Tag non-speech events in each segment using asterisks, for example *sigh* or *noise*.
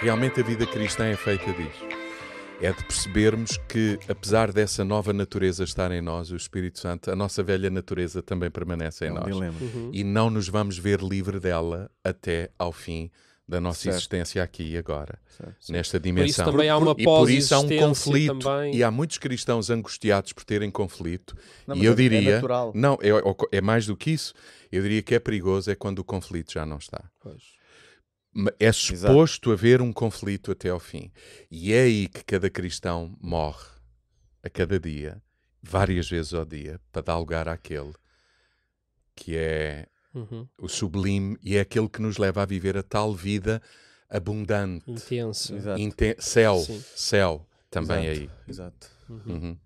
Realmente a vida cristã é feita disso. É de percebermos que, apesar dessa nova natureza estar em nós, o Espírito Santo, a nossa velha natureza também permanece em É um nós. dilema. Uhum. E não nos vamos ver livre dela até ao fim da nossa Certo. existência aqui e agora, Certo. nesta Por dimensão. isso também há uma e por isso há um conflito. também. E há muitos cristãos angustiados por terem conflito. Não, e eu é- é diria. natural. não, é, é mais do que isso. Eu diria que é perigoso é quando o conflito já não está. Pois. É suposto haver um conflito até ao fim. E é aí que cada cristão morre a cada dia, várias vezes ao dia, para dar lugar àquele que é Uhum. o sublime e é aquele que nos leva a viver a tal vida abundante. Intenso. Exato. Inte- céu, Sim. céu também Exato. aí. Exato. Uhum.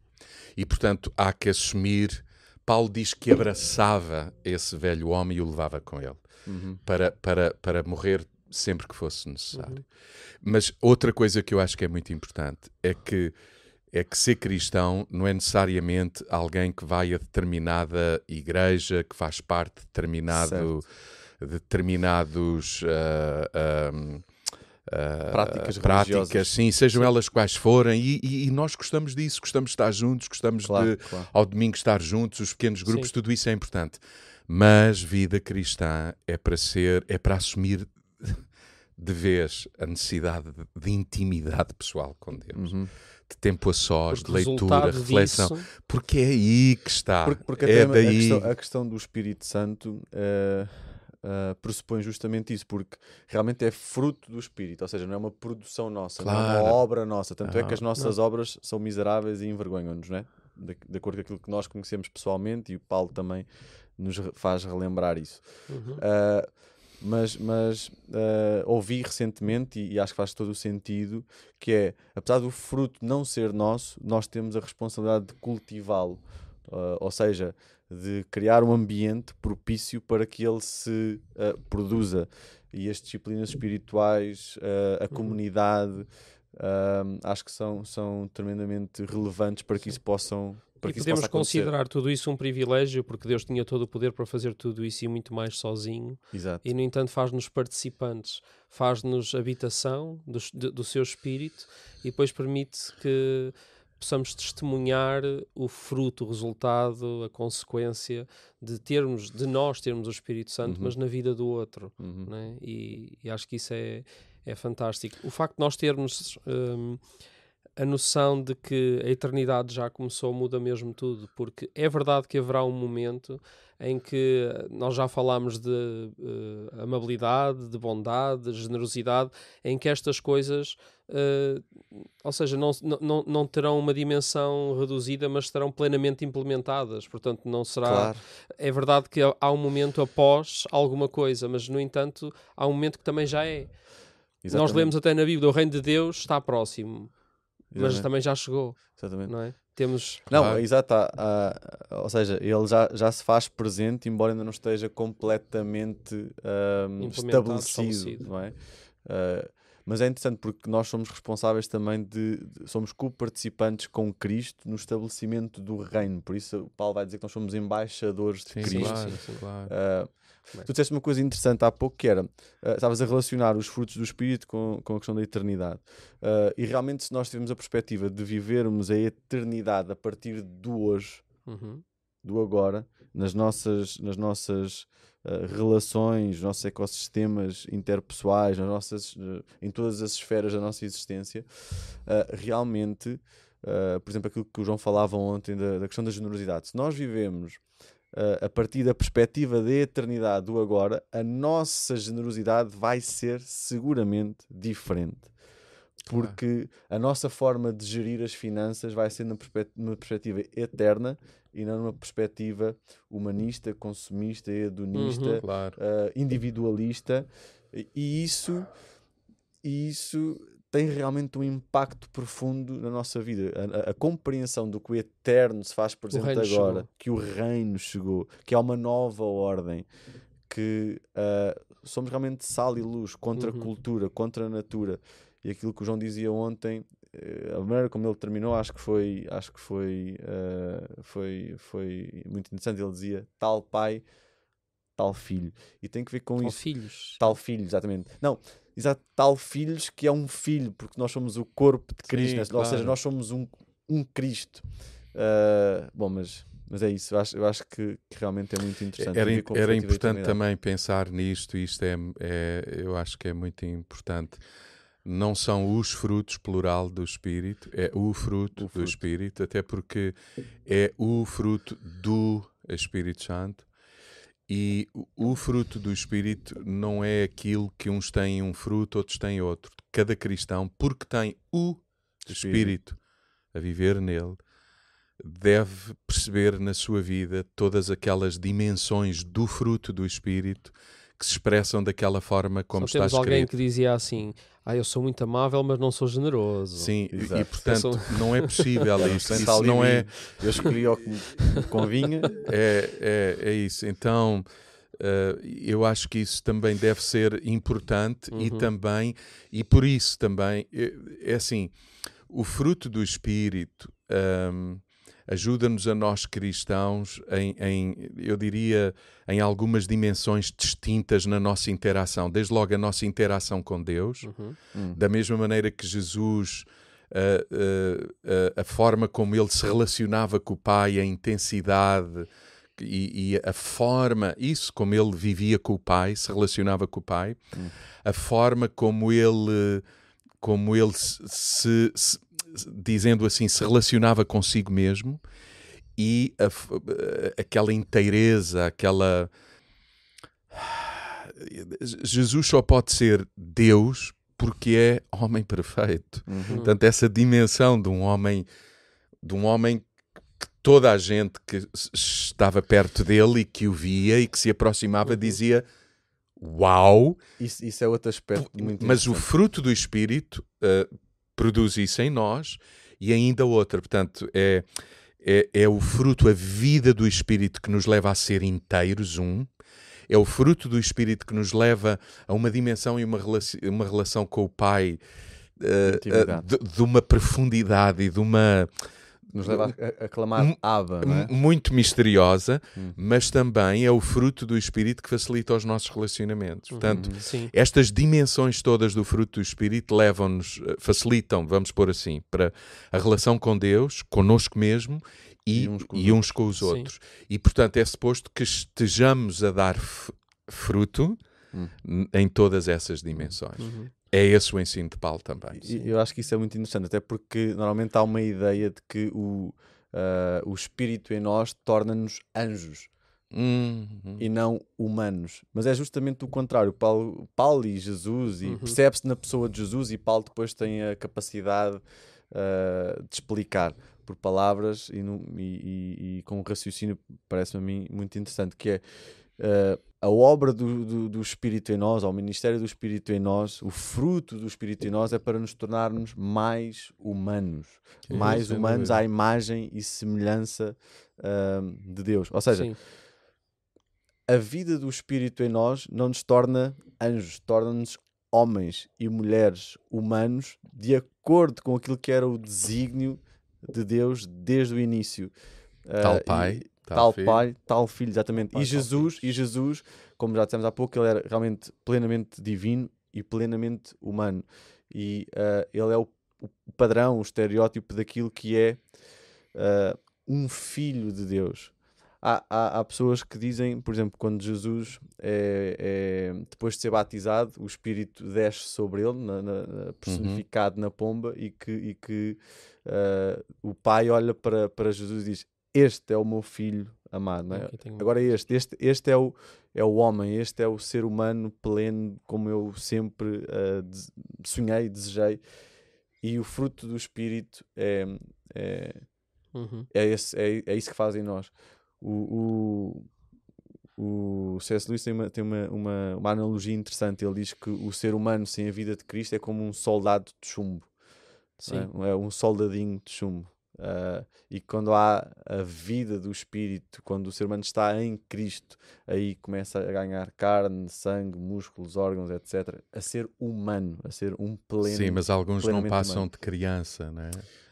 E portanto há que assumir. Paulo diz que abraçava esse velho homem e o levava com ele Uhum. para, para, para morrer sempre que fosse necessário. Uhum. Mas outra coisa que eu acho que é muito importante é que é que ser cristão não é necessariamente alguém que vai a determinada igreja, que faz parte de determinado, de determinados ah, ah, ah, Práticas práticas, sim, sejam elas quais forem, e, e- e nós gostamos disso, gostamos de estar juntos, gostamos Claro, de claro. ao domingo estar juntos, os pequenos grupos, Sim. tudo isso é importante. Mas vida cristã é para ser, é para assumir de vez a necessidade de, de intimidade pessoal com Deus, Uhum. de tempo a sós, Porque de leitura, reflexão, disso- porque é aí que está. Porque, porque é até a- a, daí. questão, a questão do Espírito Santo eh, eh, pressupõe justamente isso, porque realmente é fruto do Espírito, ou seja, não é uma produção nossa, não é Claro. uma obra nossa. Tanto é que Ah, as nossas obras são miseráveis e envergonham-nos, não é? De, de acordo com aquilo que nós conhecemos pessoalmente, e o Paulo também nos faz relembrar isso. Uhum. Uh, mas mas uh, ouvi recentemente, e, e acho que faz todo o sentido, que é, apesar do fruto não ser nosso, nós temos a responsabilidade de cultivá-lo. Uh, ou seja, de criar um ambiente propício para que ele se uh, produza. E as disciplinas espirituais, a comunidade, um, acho que são, são tremendamente relevantes para que isso possam. Para E que podemos considerar tudo isso um privilégio, porque Deus tinha todo o poder para fazer tudo isso e muito mais sozinho, Exato. e no entanto faz-nos participantes, faz-nos habitação do, do seu espírito e depois permite que possamos testemunhar o fruto, o resultado, a consequência de termos, de nós termos o Espírito Santo, Uhum. mas na vida do outro. Uhum. né? e, e acho que isso é, é fantástico. O facto de nós termos hum, a noção de que a eternidade já começou muda mesmo tudo, porque é verdade que haverá um momento em que nós já falámos de eh, amabilidade, de bondade, de generosidade, em que estas coisas, eh, ou seja, não, não, não terão uma dimensão reduzida, mas estarão plenamente implementadas. Portanto, não será Claro. é verdade que há um momento após alguma coisa, mas no entanto há um momento que também já é. Nós Exatamente. lemos até na Bíblia, o reino de Deus está próximo, mas também já chegou, Exatamente. não é? Temos Não, Claro. exato. há- há- ou seja, ele já, já se faz presente, embora ainda não esteja completamente Implementado, estabelecido, estabelecido. não é? Ah, mas é interessante porque nós somos responsáveis também de, de- somos co-participantes com Cristo no estabelecimento do reino. Por isso, Paulo vai dizer que nós somos embaixadores de Sim, Cristo. claro, sim, claro. Bem. tu disseste uma coisa interessante há pouco que era ah, estavas a relacionar os frutos do Espírito com, com a questão da eternidade. Ah, e realmente, se nós tivermos a perspectiva de vivermos a eternidade a partir do hoje, Uhum. do agora, nas nossas, nas nossas ah, relações, nos nossos ecossistemas interpessoais, nas nossas, ah, em todas as esferas da nossa existência, ah, realmente, por exemplo, aquilo que o João falava ontem da, da questão da generosidade. Se nós vivemos a partir da perspectiva da eternidade do agora, a nossa generosidade vai ser seguramente diferente. Porque a nossa forma de gerir as finanças vai ser numa perspectiva eterna e não numa perspectiva humanista, consumista, hedonista, Uhum. claro. ah, individualista. E isso, e isso tem realmente um impacto profundo na nossa vida. A, a- a compreensão do que o eterno se faz presente agora, chegou. que o reino chegou, que há uma nova ordem, que ah, somos realmente sal e luz contra a Uhum. cultura, contra a natura. E aquilo que o João dizia ontem, a maneira como ele terminou, acho que foi, acho que foi, ah, foi, foi muito interessante. Ele dizia: Tal pai tal filho. E tem que ver com Ou isso. filhos. Tal filho, exatamente. Não, exato, tal filhos que é um filho, porque nós somos o corpo de Cristo, Sim, né? ou seja, claro. nós somos um, um Cristo. Ah, bom, mas, mas é isso. Eu acho, eu acho que, que realmente é muito interessante. Era, era importante também pensar nisto, isto é, é, eu acho que é muito importante. Não são os frutos, plural, do Espírito, é o fruto, O do fruto. Espírito, até porque é o fruto do Espírito Santo. E o- o fruto do Espírito não é aquilo que uns têm um fruto, outros têm outro. Cada cristão, porque tem o Espírito a viver nele, deve perceber na sua vida todas aquelas dimensões do fruto do Espírito que se expressam daquela forma como Só está temos alguém escrito. que dizia assim: Ah, eu sou muito amável, mas não sou generoso. Sim, e- e Exato. portanto Eu não é possível *laughs* isso. Isso ali não é, Eu escolhi o que me convinha. é, é, é isso. Então eh, eu acho que isso também deve ser importante e Uhum. também, e por isso também, é, é assim, o fruto do Espírito ahm, ajuda-nos a nós cristãos em, em, eu diria, em algumas dimensões distintas na nossa interação. Desde logo a nossa interação com Deus, Uhum. Hum. da mesma maneira que Jesus, ah, ah, ah, a forma como ele se relacionava com o Pai, a intensidade e, e a forma, isso como ele vivia com o Pai, se relacionava com o Pai, Hum. a forma como ele, como ele se- se- dizendo assim, se relacionava consigo mesmo e a f- aquela inteireza, aquela *sighs* Jesus só pode ser Deus porque é homem perfeito. Uhum. Portanto, essa dimensão de um homem, de um homem que toda a gente que estava perto dele e que o via e que se aproximava dizia uau, Isso, isso é outro aspecto muito mas o fruto do Espírito eh, produz isso em nós e ainda outra. Portanto, é, é, é o fruto, a vida do Espírito que nos leva a ser inteiros, um. É o fruto do Espírito que nos leva a uma dimensão e uma, relaci- uma relação com o Pai Intimidade. eh, de, de uma profundidade e de uma Nos leva a, a clamar Hum, Abba, não é? m- muito misteriosa, Hum. mas também é o fruto do Espírito que facilita os nossos relacionamentos. Portanto, Uhum. Sim. estas dimensões todas do fruto do Espírito levam-nos, eh, facilitam, vamos pôr assim, para a relação com Deus, connosco mesmo e, E uns com os e uns com os Sim. outros. E portanto é suposto que estejamos a dar fruto Hum. em todas essas dimensões. Uhum. É esse o ensino de Paulo também. E eu acho que isso é muito interessante, até porque normalmente há uma ideia de que o, ah, o espírito em nós torna-nos anjos Hum, hum. e não humanos. Mas é justamente o contrário. Paulo, Paulo e Jesus, e Uhum. percebe-se na pessoa de Jesus, e Paulo depois tem a capacidade ah, de explicar por palavras e, no- e- e- e com um raciocínio, parece-me a mim muito interessante, que é ah, a obra do, do, do Espírito em nós, ou o ministério do Espírito em nós, o fruto do Espírito em nós é para nos tornarmos mais humanos, Sim, mais humanos à imagem e semelhança ah, de Deus. Ou seja, Sim. a vida do Espírito em nós não nos torna anjos, torna-nos homens e mulheres humanos de acordo com aquilo que era o desígnio de Deus desde o início. Tal Ah, pai, e- tal tal filho. pai, tal filho, exatamente. pai, e tal Jesus, e Jesus, como já dissemos há pouco, ele era realmente plenamente divino e plenamente humano. E ah, ele é o, o padrão, o estereótipo daquilo que é ah, um filho de Deus. Há, há, há pessoas que dizem, por exemplo, quando Jesus, é, é- depois de ser batizado, o Espírito desce sobre ele, na- na- na- personificado na pomba, e que, e que ah, o pai olha para, para Jesus e diz: Este é o meu filho amado. não é? Agora este, este, este é, o, é o homem, este é o ser humano pleno, como eu sempre ah, des- sonhei, desejei. E o fruto do Espírito é, é, Uhum. é, esse, é, é isso que faz em nós. O, o, o C.S. Lewis tem, uma, tem uma, uma, uma analogia interessante. Ele diz que o ser humano sem a vida de Cristo é como um soldado de chumbo. É? é um soldadinho de chumbo. Ah, e quando há a vida do Espírito, quando o ser humano está em Cristo, aí começa a ganhar carne, sangue, músculos, órgãos, etc. A ser humano, a ser um pleno. Sim, mas alguns não passam humano. de criança, não é?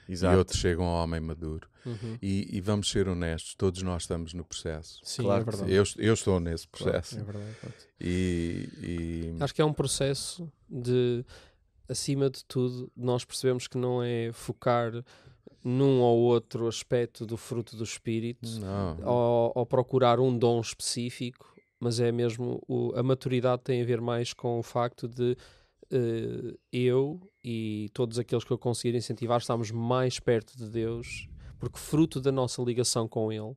Exato. e outros chegam ao homem maduro. Uhum. E, e, vamos ser honestos, todos nós estamos no processo. Sim, claro, é verdade. Eu, eu estou nesse processo. Claro, é verdade. E, e... Acho que é um processo de, acima de tudo, nós percebemos que não é focar num ou outro aspecto do fruto do Espírito ou, ou, procurar um dom específico, mas é mesmo o, a maturidade tem a ver mais com o facto de uh, eu e todos aqueles que eu conseguir incentivar estamos mais perto de Deus, porque fruto da nossa ligação com Ele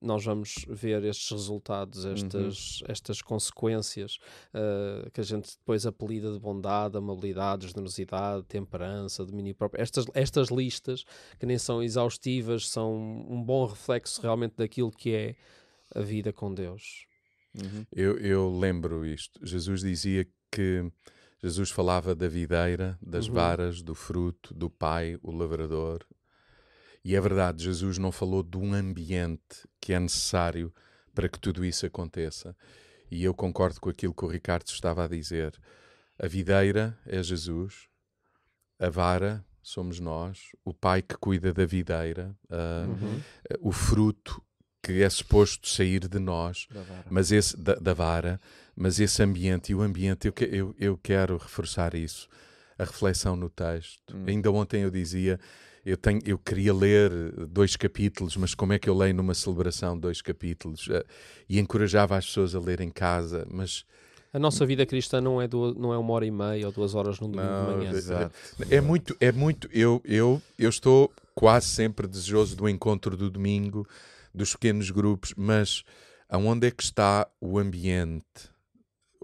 nós vamos ver estes resultados, estas, uhum. estas consequências uh, que a gente depois apelida de bondade, amabilidade, generosidade, temperança, domínio próprio. Estas, estas listas, que nem são exaustivas, são um bom reflexo realmente daquilo que é a vida com Deus. Uhum. Eu, eu lembro isto. Jesus dizia que Jesus falava da videira, das uhum. varas, do fruto, do pai, o lavrador e é verdade, Jesus não falou de um ambiente que é necessário para que tudo isso aconteça. E eu concordo com aquilo que o Ricardo estava a dizer. A videira é Jesus, a vara somos nós, o pai que cuida da videira, uh, uhum. o fruto que é suposto sair de nós, da vara. mas esse da, da, vara, mas esse ambiente e o ambiente eu, eu, eu quero reforçar isso, a reflexão no texto. Hum. Ainda ontem eu dizia eu, tenho, eu queria ler dois capítulos, mas como é que eu leio numa celebração dois capítulos? Uh, e encorajava as pessoas a ler em casa, mas... A nossa vida cristã não é, do, não é uma hora e meia ou duas horas num domingo não, de manhã. Exato. É muito, é muito. Eu, eu, eu estou quase sempre desejoso do encontro do domingo, dos pequenos grupos, mas aonde é que está o ambiente?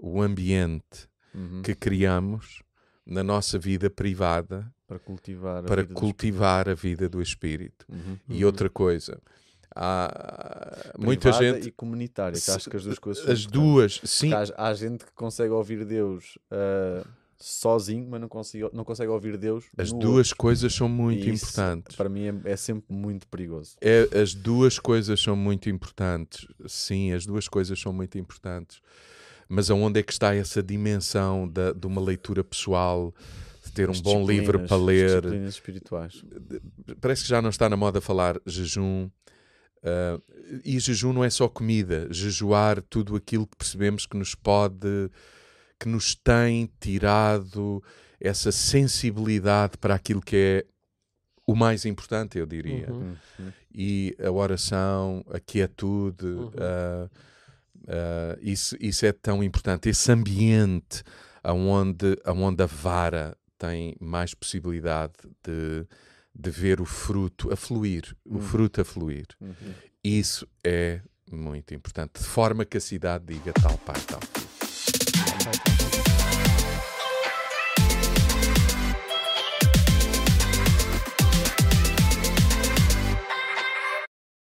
O ambiente uhum. que criamos na nossa vida privada para cultivar a, para vida, cultivar do a vida do espírito. Uhum, e uhum. outra coisa, há muita gente e comunitária, que acho que as duas coisas as duas, sim. Há, há, gente que consegue ouvir Deus uh, sozinho, mas não consegue, não consegue ouvir Deus. As duas outro. coisas são muito isso, importantes. Para mim é, é, sempre muito perigoso. É, as duas coisas são muito importantes. Sim, as duas coisas são muito importantes. Mas aonde é que está essa dimensão da, de uma leitura pessoal? de ter um bom livro para ler. Disciplinas espirituais. Parece que já não está na moda falar jejum. Uh, e jejum não é só comida, jejuar tudo aquilo que percebemos que nos pode, que nos tem tirado essa sensibilidade para aquilo que é o mais importante, eu diria. Uhum. Uhum. E a oração, a quietude, uhum. uh, uh, isso, isso é tão importante. Esse ambiente onde, onde a vara tem mais possibilidade de, de ver o fruto a fluir, uhum. o fruto a fluir. Uhum. Isso é muito importante, de forma que a cidade diga tal pai, tal.